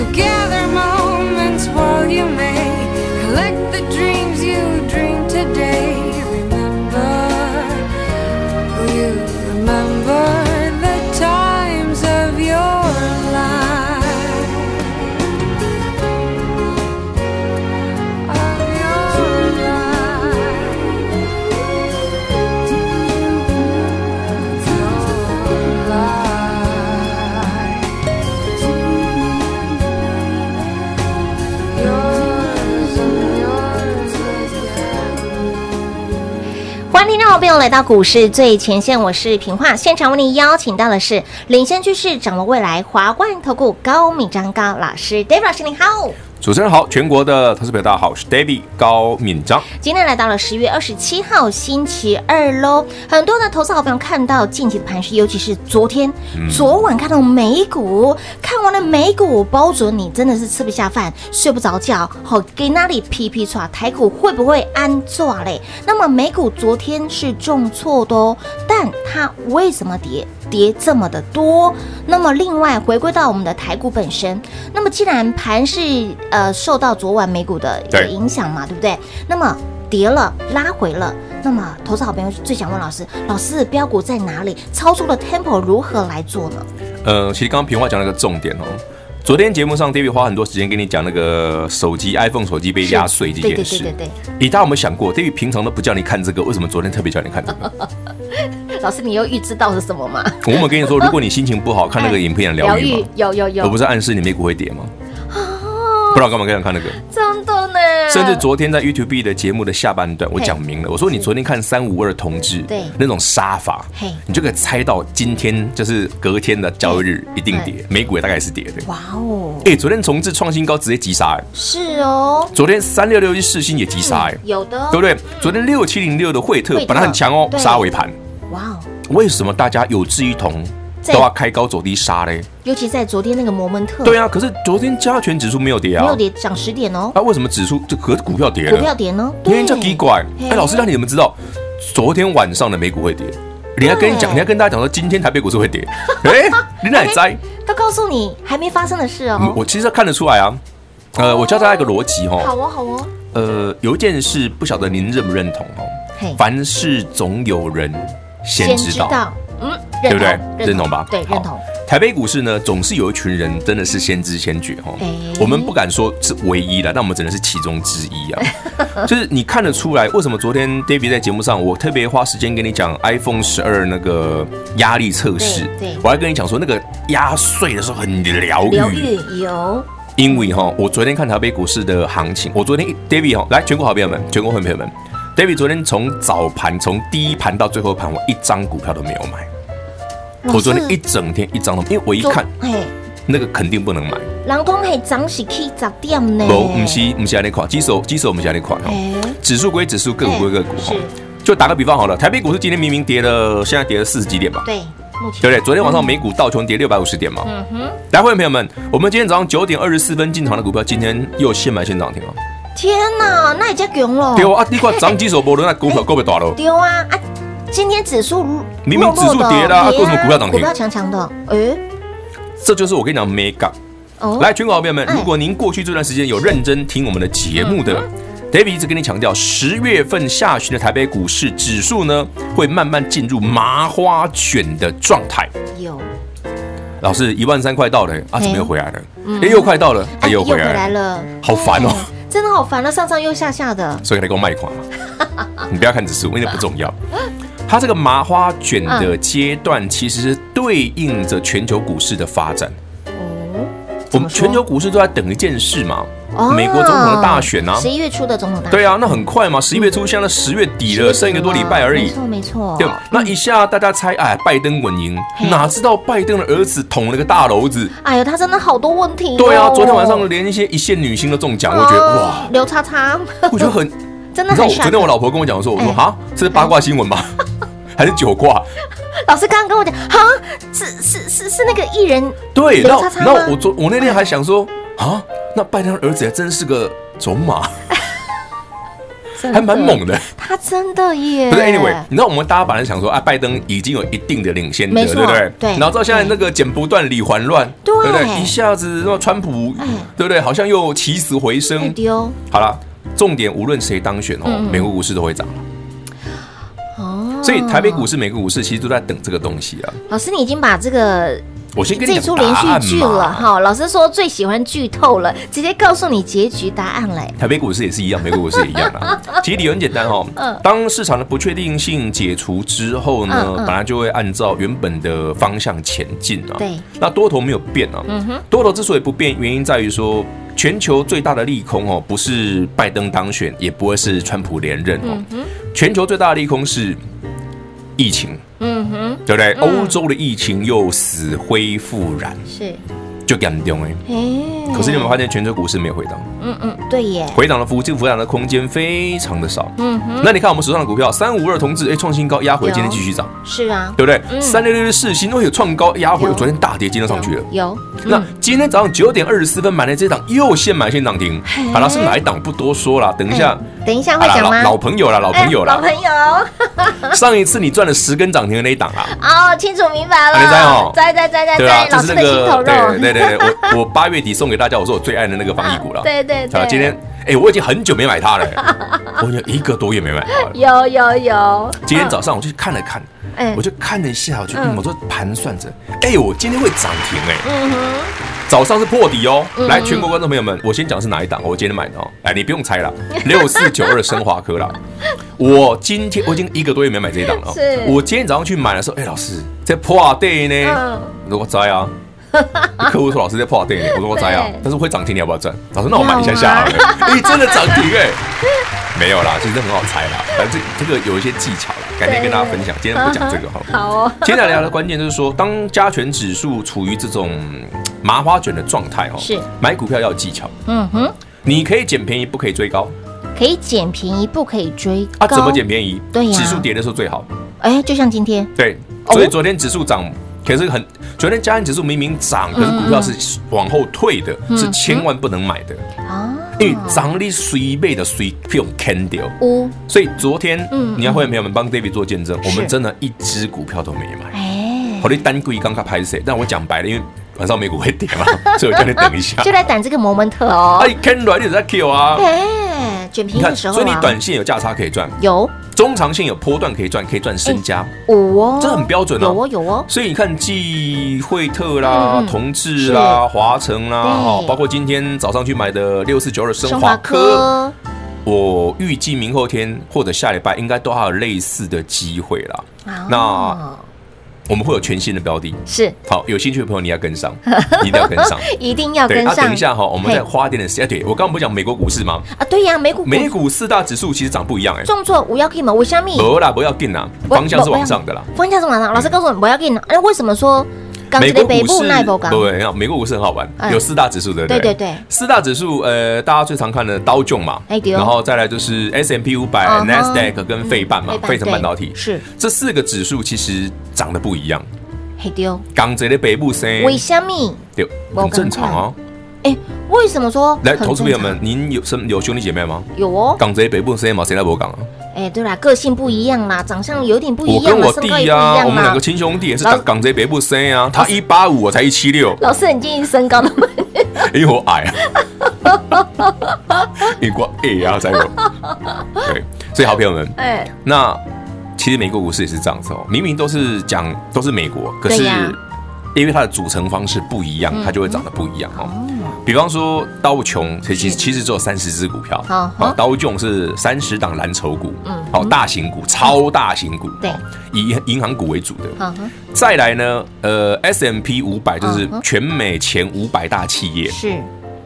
So gather moments while you may collect the dreams. 欢迎来到股市最前线，我是平化，现场为您邀请到的是领先趋势、掌握未来华冠投顾高敏张高老师，David 老师您好。主持人好，全国的投资朋友大家好，我是 David 高敏章。今天来到了十月二十七号星期二喽，很多的投资好朋友看到近期的盘势，尤其是昨天、嗯、昨晚看到美股，看完了美股，包准你真的是吃不下饭，睡不着觉，好给那里皮皮剉，台股会不会安坐嘞？那么美股昨天是重挫的哦，但它为什么跌？跌这么的多，那么另外回归到我们的台股本身，那么既然盘是呃受到昨晚美股的一个影响嘛，对，对不对？那么跌了拉回了，那么投资好朋友最想问老师，老师标股在哪里？操作的 tempo 如何来做呢？呃，其实刚刚平话讲了个重点哦。昨天节目上，David 花很多时间跟你讲那个手机 iPhone 手机被压碎这件事。对对对对对。你大家有没有想过，David 平常都不叫你看这个，为什么昨天特别叫你看这个？老师，你又预知到是什么吗？我们跟你说，如果你心情不好，看那个影片疗愈吗？有有有。我不是暗示你美股会跌吗？不知道干嘛这样看那个？真的呢。甚至昨天在 YouTube 的节目的下半段，我讲明了，我说你昨天看三五二同志对那种杀法，你就可以猜到今天就是隔天的交易日一定跌，美股也大概是跌的。哇哦！哎，昨天重置创新高直接急杀哎。是哦。昨天三六六一四星也急杀哎。有的。对不对？昨天六七零六的惠特本来很强哦，杀尾盘。哇哦。为什么大家有志一同？都要开高走低杀嘞。尤其在昨天那个摩门特。对啊，可是昨天加权指数没有跌啊，没有跌，涨十点哦。啊，为什么指数这可是股票跌了？股票跌呢？因为叫奇怪。哎，老师那你怎么知道，昨天晚上的美股会跌。你还跟你讲，你还跟大家讲说，今天台北股市会跌。哎，你哪在？都告诉你还没发生的事哦。我其实看得出来啊。呃，我教大家一个逻辑哦。好哦，好哦。呃，有一件事不晓得您认不认同哦。凡事总有人先知道，嗯，对不对？认同吧？对，认同。台北股市呢，总是有一群人真的是先知先觉哈。我们不敢说是唯一的，但我们只能是其中之一啊。就是你看得出来，为什么昨天 David 在节目上，我特别花时间跟你讲 iPhone 十二那个压力测试。对，我还跟你讲说，那个压碎的时候很疗愈。疗愈有。因为哈，我昨天看台北股市的行情，我昨天 David 哈，来全国好朋友们，全国会员朋友们。David 昨天从早盘从第一盘到最后盘，我一张股票都没有买。我昨天一整天一张都，因为我一看，那个肯定不能买。人讲系涨是去十点呢？不，不是，不是安尼看，指数指数不是安尼看哈。指数归指数，个股归个股哈。就打个比方好了，台北股市今天明明跌了，现在跌了四十几点吧？对，对不对？昨天晚上美股道琼跌六百五十点嘛。嗯哼。来，会员朋友们，我们今天早上九点二十四分进场的股票，今天又现买现涨停了。天哪，那也叫强了。对啊，你看涨几手波轮，那股票够不够大了？对啊，啊，今天指数明明指数跌了，为什么股票涨停？股票强强的，哎，这就是我跟你讲，mega。来，全国好朋友们，如果您过去这段时间有认真听我们的节目的，David 一直跟你强调，十月份下旬的台北股市指数呢，会慢慢进入麻花卷的状态。有，老师一万三快到了，啊，怎么又回来了？哎，又快到了，哎，又回来了，好烦哦。真的好烦了，上上又下下的，所以你给我卖款嘛。你不要看指数，因为不重要。它这个麻花卷的阶段，其实是对应着全球股市的发展。哦，我们全球股市都在等一件事嘛。美国总统的大选啊，十一月初的总统大选。对啊，那很快嘛，十一月初现在十月底了，剩一个多礼拜而已。没错没错。对，那一下大家猜，哎，拜登稳赢，哪知道拜登的儿子捅了个大篓子。哎呦，他真的好多问题。对啊，昨天晚上连一些一线女星都中奖，我觉得哇，刘叉叉，我觉得很 真的很。昨天我老婆跟我讲说，我说哈，这是八卦新闻吗？还是九卦？老师刚刚跟我讲，哈，是是是是那个艺人。对，然后然后我昨我那天还想说，啊。那拜登的儿子还真是个种马，还蛮猛的。他真的耶。不是，anyway，你知道我们大家本来想说，啊，拜登已经有一定的领先的，对不对？对。然后到现在那个剪不断理还乱，对不对？一下子那川普，对不对？好像又起死回生。丢。好了，重点无论谁当选哦，美国股市都会涨。哦。所以台北股市、美国股市其实都在等这个东西啊。老师，你已经把这个。我先跟你这出连续剧了哈，老师说最喜欢剧透了，直接告诉你结局答案嘞。台北股市也是一样，美国股市也一样啊。其实理由很简单哦，当市场的不确定性解除之后呢，本来就会按照原本的方向前进啊。对，那多头没有变啊。嗯哼，多头之所以不变，原因在于说全球最大的利空哦，不是拜登当选，也不会是川普连任哦。全球最大的利空是疫情。嗯哼，对不对？欧洲的疫情又死灰复燃，是就严重哎。可是你有没有发现，全球股市没有回档？嗯嗯，对耶，回档的幅度、回档的空间非常的少。嗯哼，那你看我们手上的股票，三五二同志，哎，创新高压回，今天继续涨。是啊，对不对？三六六的四星都，有创高压回，昨天大跌，今天上去了。有。那今天早上九点二十四分买的这档，又现买现涨停。好了，是哪一档不多说了，等一下。等一下会讲吗？老朋友了，老朋友了，老朋友。上一次你赚了十根涨停的那一档啊？哦，清楚明白了。你在哦，在在在在在，老师的心头肉。对对对，我我八月底送给大家，我说我最爱的那个防疫股了。对对对。今天哎，我已经很久没买它了，我已经一个多月没买它了。有有有。今天早上我就去看了看，我就看了一下，我就我就盘算着，哎，我今天会涨停哎。嗯哼。早上是破底哦，来，全国观众朋友们，我先讲是哪一档，我今天买的哦，哎，你不用猜了，六四九二升华科了，我今天我已经一个多月没买这一档了，我今天早上去买的时候，哎，老师在破底呢，我说我在啊，客户说老师在破底呢，我说我在啊，但是会涨停，你要不要赚？老师，那我买一下下好了，哎，真的涨停哎。没有啦，其实很好猜啦，反正这这个有一些技巧啦，改天跟大家分享。今天不讲这个哈。好哦。接下来聊的关键就是说，当加权指数处于这种麻花卷的状态哦，是买股票要有技巧。嗯哼。你可以捡便宜，不可以追高。可以捡便宜，不可以追高。啊？怎么捡便宜？对呀。指数跌的时候最好。哎，就像今天。对。所以昨天指数涨。可是很昨天加权指数明明涨，可是股票是往后退的，是千万不能买的啊，因为涨力随背的随用 candle 所以昨天，嗯，你要会员朋友们帮 David 做见证，我们真的一只股票都没买。哎，好的单柜刚刚拍谁？但我讲白了，因为晚上美股会跌嘛，所以我叫你等一下，就来等这个 moment 哦。哎，candle 你在 kill 啊？哎，卷平的时候，所以你短线有价差可以赚，有。中长线有波段可以赚，可以赚身家，哦，这很标准哦，有哦有哦。所以你看，继惠特啦、同志啦、华城啦，哈，包括今天早上去买的六四九二升华科，我预计明后天或者下礼拜应该都还有类似的机会啦。那。我们会有全新的标的，是好，有兴趣的朋友你要跟上，一定要跟上，一定要跟上。等一下哈，我们再花一点的时间。对，我刚刚不是讲美国股市吗？啊，对呀，美股美股四大指数其实涨不一样哎。重挫，我要进吗？为什么？不啦，不要定啦，方向是往上的啦。方向是往上，老师告诉我，不要进。哎，为什么说？美国股市对，美国股市很好玩，有四大指数的，对对对，四大指数，呃，大家最常看的刀琼嘛，然后再来就是 S M P 五百、NASDAQ 跟费半嘛，费城半导体是这四个指数其实长得不一样。黑丢，港贼的北部升，为什么？对，很正常啊。哎，为什么说？来，投资朋友们，您有什有兄弟姐妹吗？有哦。港贼北部升嘛？谁来博港啊？哎，对啦，个性不一样啦，长相有点不一样。我跟我弟呀，我们两个亲兄弟也是港港贼北部生啊。他一八五，我才一七六。老师，你建议身高的吗？因为我矮啊。你过矮呀，再有。对，所以好朋友们，哎，那。其实美国股市也是这样子哦，明明都是讲都是美国，可是因为它的组成方式不一样，它就会长得不一样哦。比方说刀琼，其实其实只有三十只股票，好，刀琼是三十档蓝筹股，嗯，好，大型股、超大型股，对，以银行股为主的。再来呢，呃，S M P 五百就是全美前五百大企业，是。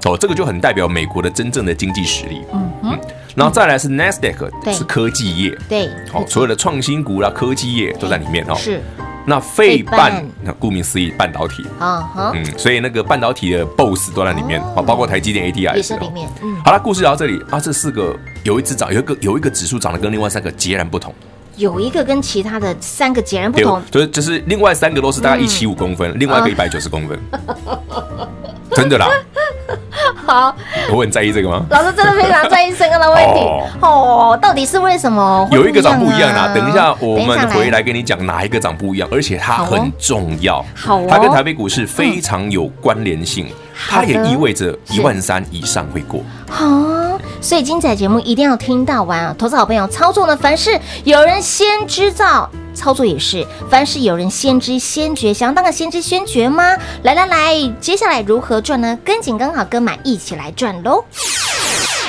哦，这个就很代表美国的真正的经济实力，嗯嗯。然后再来是 NASDAQ，是科技业，对，好，所有的创新股啦、科技业都在里面哦。是，那费半，那顾名思义，半导体，啊嗯，所以那个半导体的 BOSS 都在里面，啊，包括台积电 ATI 也是里面。嗯，好了，故事聊到这里。啊，这四个有一只涨，有一个有一个指数涨得跟另外三个截然不同，有一个跟其他的三个截然不同，就是就是另外三个都是大概一七五公分，另外一个一百九十公分，真的啦。好，我很在意这个吗？老师真的非常在意身高的问题哦。到底是为什么？有一个长不一样啊。等一下我们回来跟你讲哪一个长不一样，而且它很重要。好，它跟台北股市非常有关联性。它也意味着一万三以上会过。好，所以精彩节目一定要听到完啊！投资好朋友操作呢，凡事有人先知道。操作也是，凡事有人先知先觉，想要当个先知先觉吗？来来来，接下来如何赚呢？跟紧跟好跟满，一起来赚喽！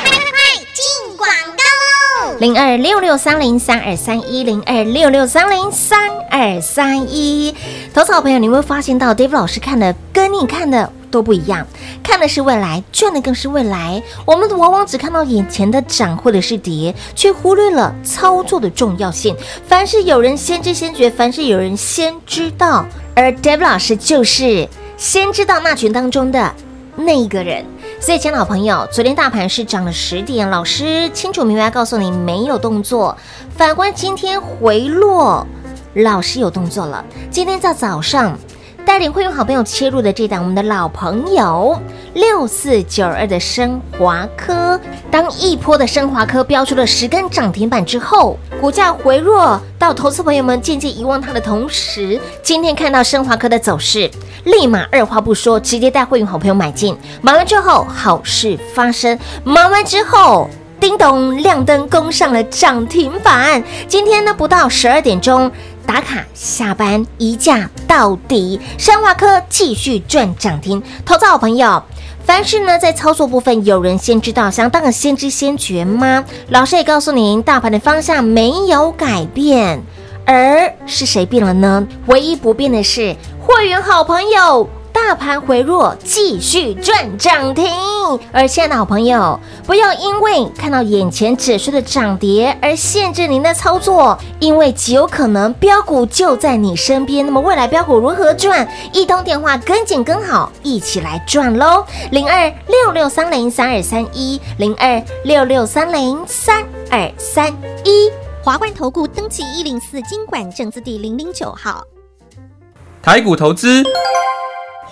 快快快，进广告喽！零二六六三零三二三一零二六六三零三二三一，投资好朋友，你会发现到 David 老师看的跟你看的。都不一样，看的是未来，赚的更是未来。我们往往只看到眼前的涨或者是跌，却忽略了操作的重要性。凡是有人先知先觉，凡是有人先知道，而 David 老师就是先知道那群当中的那一个人。所以，亲爱的好朋友，昨天大盘是涨了十点，老师清楚明白告诉你没有动作。反观今天回落，老师有动作了。今天在早上。带领会员好朋友切入的这档，我们的老朋友六四九二的升华科，当一波的升华科标出了十根涨停板之后，股价回落到投资朋友们渐渐遗忘它的同时，今天看到升华科的走势，立马二话不说，直接带会员好朋友买进，买完之后好事发生，买完之后叮咚亮灯攻上了涨停板，今天呢不到十二点钟。打卡下班一价到底，升华科继续赚涨停。投资好朋友，凡是呢在操作部分，有人先知道，想当个先知先觉吗？老师也告诉您，大盘的方向没有改变，而是谁变了呢？唯一不变的是会员好朋友。大盘回落，继续赚涨停。而亲爱的好朋友，不要因为看到眼前指数的涨跌而限制您的操作，因为极有可能标股就在你身边。那么未来标股如何赚？一通电话跟紧跟好，一起来赚喽！零二六六三零三二三一，零二六六三零三二三一，华冠投顾登记一零四金管证字第零零九号。台股投资，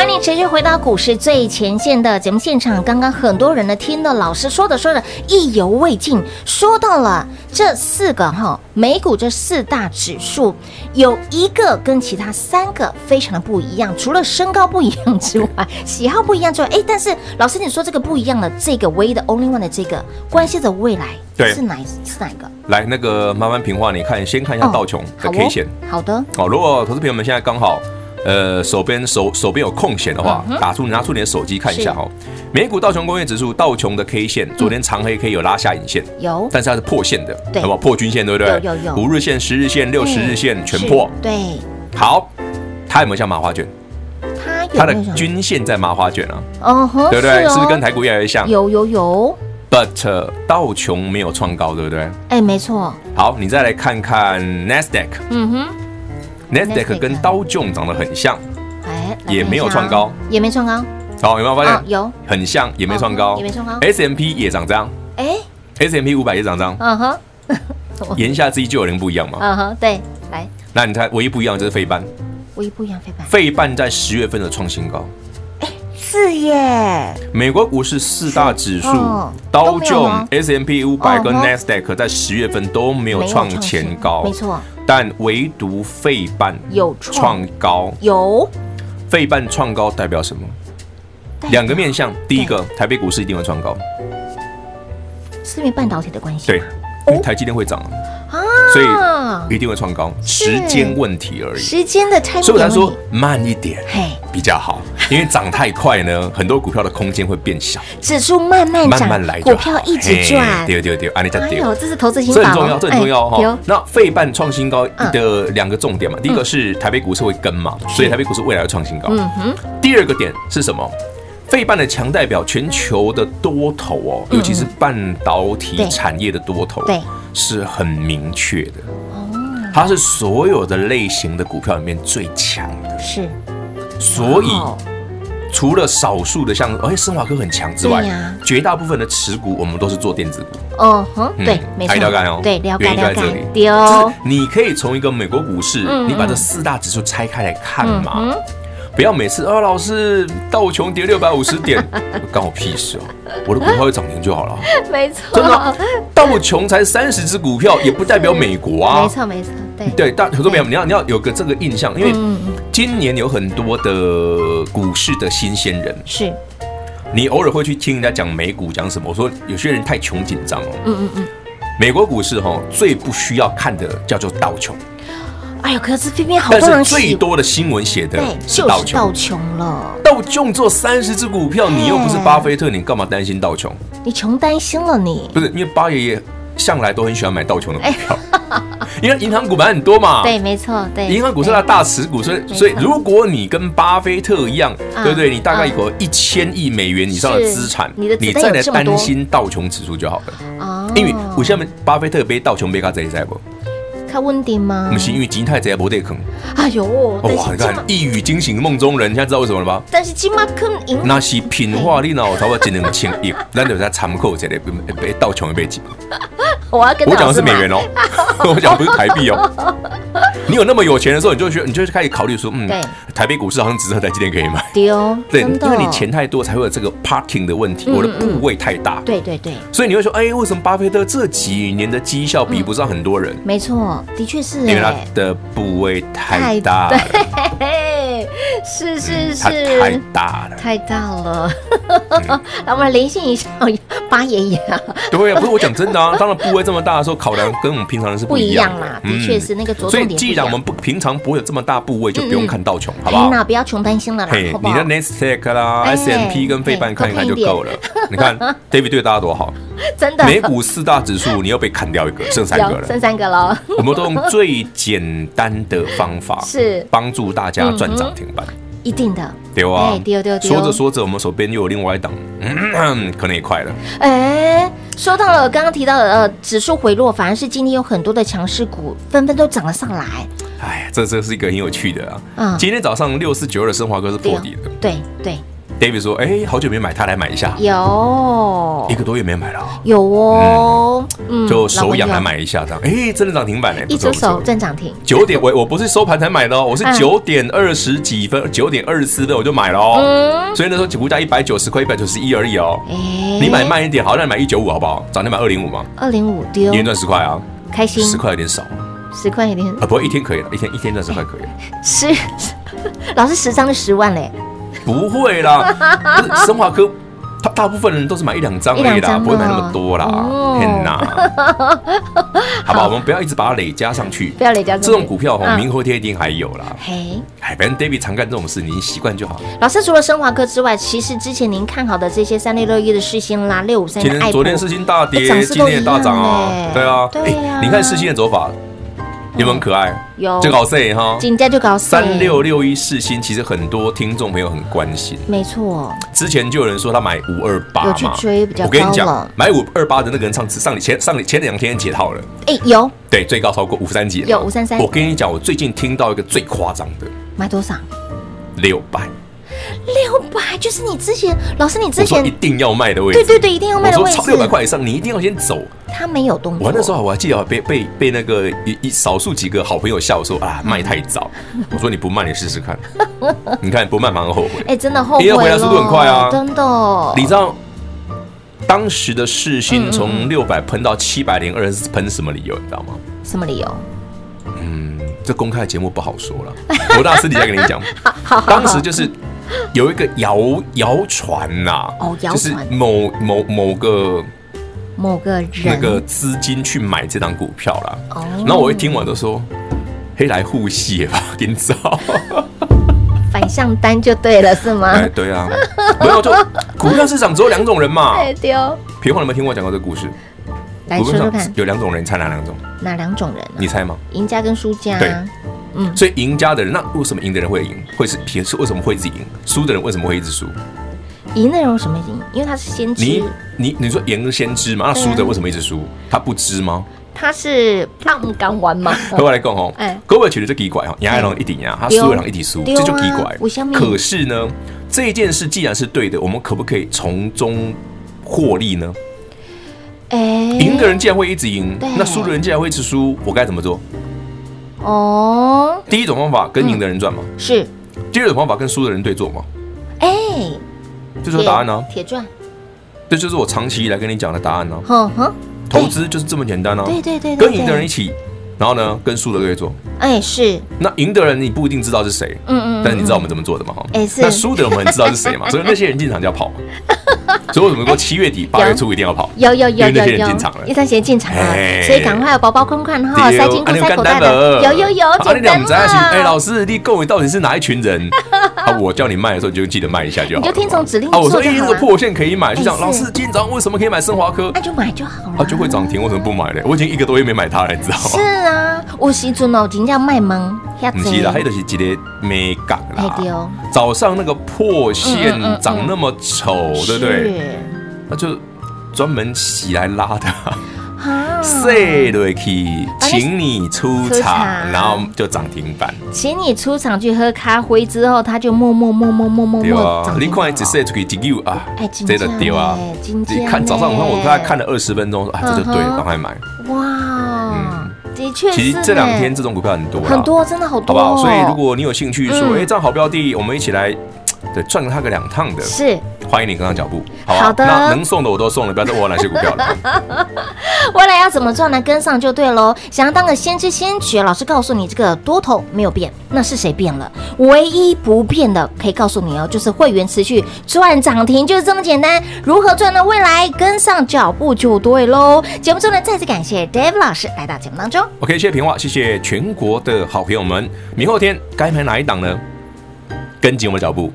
欢迎你持续回到股市最前线的节目现场。刚刚很多人呢听了老师说的说的意犹未尽，说到了这四个哈美股这四大指数有一个跟其他三个非常的不一样，除了身高不一样之外，喜好不一样之外，哎，但是老师你说这个不一样的这个唯一的 only one 的这个关系着未来，对，是哪是哪一个？来，那个慢慢平话，你看先看一下道琼的 K 线，好的，好，如果投资朋友们现在刚好。呃，手边手手边有空闲的话，打出拿出你的手机看一下哈。美股道琼工业指数道琼的 K 线，昨天长黑 K 有拉下影线，有，但是它是破线的，好不好？破均线对不对？有有有。五日线、十日线、六十日线全破，对。好，它有没有像麻花卷？它有。它的均线在麻花卷啊，嗯哼，对不对？是不是跟台股越来越像？有有有。But 道琼没有创高，对不对？哎，没错。好，你再来看看 Nasdaq，嗯哼，Nasdaq 跟刀琼长得很像。也没有创高，也没创高。好，有没有发现？有，很像，也没创高，也没创高。S M P 也涨这样，哎，S M P 五百也涨这样。嗯哼，言下之意就有人不一样嘛。嗯哼，对，来，那你猜唯一不一样就是费半，唯一不一样费半，费半在十月份的创新高。哎，是耶。美国股市四大指数，道琼、S M P 五百跟 Nasdaq 在十月份都没有创前高，没错。但唯独费半有创高，有。费半创高代表什么？两个面向，第一个，台北股市一定会创高，是因为半导体的关系。对，因为台积电会涨啊，所以一定会创高，时间问题而已。时间的差，所以他说慢一点，嘿，比较好，因为涨太快呢，很多股票的空间会变小。指数慢慢慢慢来，股票一直赚。对对对，安利在对。这是投资心法，这很重要，这很重要哈。那费半创新高的两个重点嘛，第一个是台北股市会跟嘛，所以台北股市未来会创新高。嗯哼。第二个点是什么？费半的强代表全球的多头哦，尤其是半导体产业的多头，对，是很明确的。它是所有的类型的股票里面最强的，是。所以除了少数的像哎，生华科很强之外，绝大部分的持股我们都是做电子股。哦，对，没错。了解哦，对，了解了解。就是你可以从一个美国股市，你把这四大指数拆开来看嘛。不要每次啊，老师道琼跌六百五十点，关我屁事哦！我的股票会涨停就好了。没错，真的，道琼才三十只股票，也不代表美国啊。没错没错，对对，但很多朋友你要你要有个这个印象，因为今年有很多的股市的新鲜人，是你偶尔会去听人家讲美股讲什么。我说有些人太穷紧张哦。嗯嗯嗯，美国股市哈最不需要看的叫做道琼。哎呦，可是偏偏好多人但是最多的新闻写的是道琼，道琼了。道琼做三十只股票，你又不是巴菲特，你干嘛担心道琼？你穷担心了你？不是，因为巴爷爷向来都很喜欢买道琼的股票，因为银行股买很多嘛。对，没错，对。银行股是他大持股，所以所以如果你跟巴菲特一样，对不对？你大概有一千亿美元以上的资产，你再来担心道琼指数就好了。啊，因为我下面巴菲特杯道琼背卡这一在不？较稳定吗？不是因为金泰这没得坑。哎呦，哇！你看一语惊醒梦中人，现在知道为什么了吧？但是金马坑赢。那是品化你脑，差不多一两千亿，咱就在参考这里，别倒穷一辈子。我要跟我讲的是美元哦，我讲的不是台币哦。你有那么有钱的时候，你就去，你就开始考虑说，嗯，对，台北股市好像只有台积电可以买。丢，对，因为你钱太多，才会有这个 parking 的问题，我的部位太大。对对对。所以你会说，哎，为什么巴菲特这几年的绩效比不上很多人？没错，的确是，因为它的部位太大。了，是是 是，太大了，太大了。来，我们连线一下八爷爷啊。对啊，不是我讲真的啊，当然部位这么大的时候，考量跟我们平常人是不一样嘛。的确是那个着重点。所以既然我们不平常不会有这么大部位，就不用看道琼，好不好？那不要穷担心了啦。你的 Nasdaq 啦、S M P 跟费半看一看就够了。你看 David 对大家多好，真的。美股四大指数，你又被砍掉一个，剩三个了，剩三个了。我们都用最简单的方法，是帮助大家赚涨停板。一定的，对啊，对对对。说着说着，我们手边又有另外一档，嗯，可能也快了。哎，说到了刚刚提到的呃，指数回落，反而是今天有很多的强势股纷纷都涨了上来。哎，这这是一个很有趣的啊。嗯，今天早上六四九二的升华哥是破底的。对对。David 说：“哎，好久没买，他来买一下。有一个多月没买了，有哦，嗯，就手痒来买一下这样。哎，真的涨停板呢，一只手真涨停。九点我我不是收盘才买的哦，我是九点二十几分，九点二十四分我就买了哦。所以那时候股价一百九十块，一百九十一而已哦。哎，你买慢一点，好，那你买一九五好不好？涨停板二零五嘛？二零五丢，一天赚十块啊，开心。十块有点少，十块有点啊，不过一天可以了，一天一天赚十块可以。十，老师十张就十万嘞。” 不会啦，不是升华科，他大部分人都是买一两张而已啦，不会买那么多啦。天哪，好吧，我们不要一直把它累加上去，不要累加。这种股票哈，明后天一定还有啦。嘿，哎，反正 David 常干这种事，您习惯就好。老师除了升华科之外，其实之前您看好的这些三六六一的世星啦，六五三，今天昨天世星大跌，今天也大涨啊。对啊，对呀，你看世星的走法。有没有很可爱？有，就搞这哈，金价就搞三六六一四星，其实很多听众朋友很关心。没错，之前就有人说他买五二八嘛，有去追比较高。我跟你讲，买五二八的那个人上次上前上前两天解套了。哎，有，对，最高超过五三几，有五三三。我跟你讲，我最近听到一个最夸张的，买多少？六百。六百就是你之前老师，你之前一定要卖的位置，对对对，一定要卖的位置。超六百块以上，你一定要先走。他没有动作。我那时候我还记得被被被那个一一少数几个好朋友笑说啊，卖太早。我说你不卖，你试试看。你看不卖反而后悔。哎，真的后悔了。因为回来速度很快啊，真的。你知道当时的市心从六百喷到七百零二是喷什么理由？你知道吗？什么理由？嗯，这公开的节目不好说了。我到私底下跟你讲。当时就是。有一个谣谣传呐，哦，就是某某某个某个人那个资金去买这档股票啦。哦，然后我一听完都说，黑来护蟹吧，给你找 反向单就对了，是吗？哎，对啊，没有就股票市场只有两种人嘛。对，对哦。平华，有没有听过我讲过这个故事？来说说看，有两种人，你猜哪两种？哪两种人？你猜吗？赢家跟输家。对。嗯，所以赢家的人，那为什么赢的人会赢？会是平是为什么会一直赢？输的人为什么会一直输？赢的人为什么赢？因为他是先知。你你你说赢是先知嘛？那输的为什么一直输？他不知吗？他是不敢玩吗？各位来讲哦，哎，各位觉得这奇怪哦，赢的人一定赢，他输的人一定输，这就奇怪。可是呢，这件事既然是对的，我们可不可以从中获利呢？哎，赢的人既然会一直赢，那输的人既然会一直输，我该怎么做？哦，第一种方法跟赢的人赚嘛，是。第二种方法跟输的人对坐嘛，哎，这就是答案呢。铁赚，这就是我长期以来跟你讲的答案呢。哼哼，投资就是这么简单呢。对对对，跟赢的人一起，然后呢，跟输的对做。哎，是。那赢的人你不一定知道是谁，嗯嗯，但是你知道我们怎么做的嘛？哈，哎是。那输的人我们很知道是谁嘛？所以那些人进场就要跑嘛。所以为什么说七月底八月初一定要跑？有有有有有，因为那些人进场了，所以赶快包包款款哈，塞金库塞口袋的。有有有，简单嘛。哎，老师，你各位到底是哪一群人？啊，我叫你卖的时候，你就记得卖一下就好。你就听从指令做就好。我说那个破线可以买，就讲老师今天早上为什么可以买升华科？那就买就好了。啊，就会涨停，为什么不买嘞？我已经一个多月没买它了，你知道吗？是啊，我时阵哦，真正卖萌。不是啦，还就是一个没港啦。早上那个破线长那么丑，对不对？那就专门洗来拉的，塞瑞奇，请你出场，然后就涨停板。请你出场去喝咖啡之后，他就默默默默默默默涨。你看一直塞出去几 U 啊，真的丢啊！你看早上我看我大概看了二十分钟，啊，这就对了，赶快买。哇，的确，其实这两天这种股票很多，很多，真的好多，好不好？所以如果你有兴趣说，哎，这样好标的，我们一起来。对，赚了他个两趟的，是欢迎你跟上脚步，好，好的，那能送的我都送了，不要再问我哪些股票了。未来要怎么赚呢？跟上就对喽。想要当个先知先觉，老师告诉你，这个多头没有变，那是谁变了？唯一不变的，可以告诉你哦，就是会员持续赚涨停，就是这么简单。如何赚呢？未来跟上脚步就对喽。节目中呢，再次感谢 David 老师来到节目当中。OK，谢谢平话，谢谢全国的好朋友们。明后天该买哪一档呢？跟紧我们的脚步。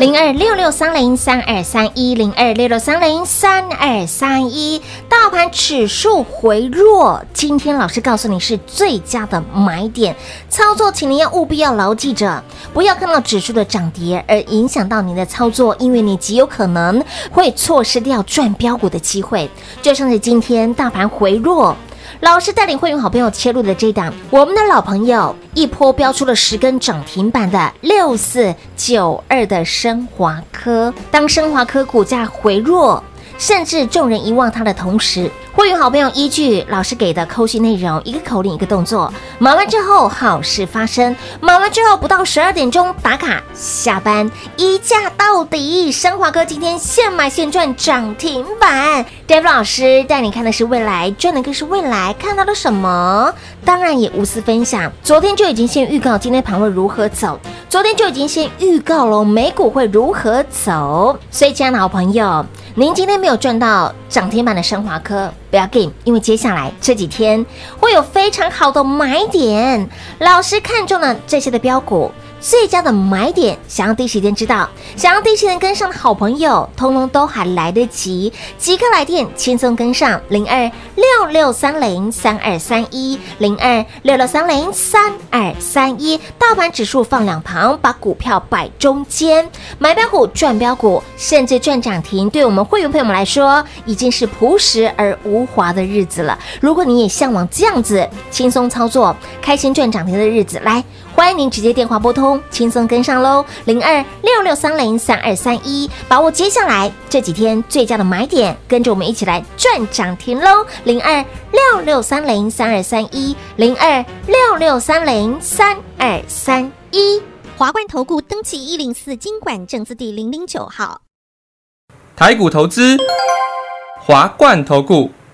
零二六六三零三二三一零二六六三零三二三一，大盘指数回落，今天老师告诉你是最佳的买点，操作，请您要务必要牢记着，不要看到指数的涨跌而影响到您的操作，因为你极有可能会错失掉赚标股的机会。就像是今天大盘回落。老师带领会员好朋友切入的这档，我们的老朋友一波飙出了十根涨停板的六四九二的升华科，当升华科股价回落，甚至众人遗忘它的同时。会员好朋友依据老师给的扣讯内容，一个口令一个动作，忙完之后好事发生。忙完之后不到十二点钟打卡下班，一价到底。升华哥今天现买现赚涨停板。David 老师带你看的是未来，赚的更是未来。看到了什么？当然也无私分享。昨天就已经先预告今天盘会如何走，昨天就已经先预告了美股会如何走。所以，亲爱的好朋友。您今天没有赚到涨停板的升华科，不要 game，，因为接下来这几天会有非常好的买点，老师看中了这些的标股。最佳的买点，想要第一时间知道，想要第一时间跟上的好朋友，通通都还来得及，即刻来电，轻松跟上零二六六三零三二三一零二六六三零三二三一，大盘指数放两旁，把股票摆中间，买标股赚标股，甚至赚涨停，对我们会员朋友们来说，已经是朴实而无华的日子了。如果你也向往这样子轻松操作、开心赚涨停的日子，来。欢迎您直接电话拨通，轻松跟上喽，零二六六三零三二三一，把握接下来这几天最佳的买点，跟着我们一起来赚涨停喽，零二六六三零三二三一，零二六六三零三二三一，华冠投顾登记一零四金管证字第零零九号，台股投资，华冠投顾。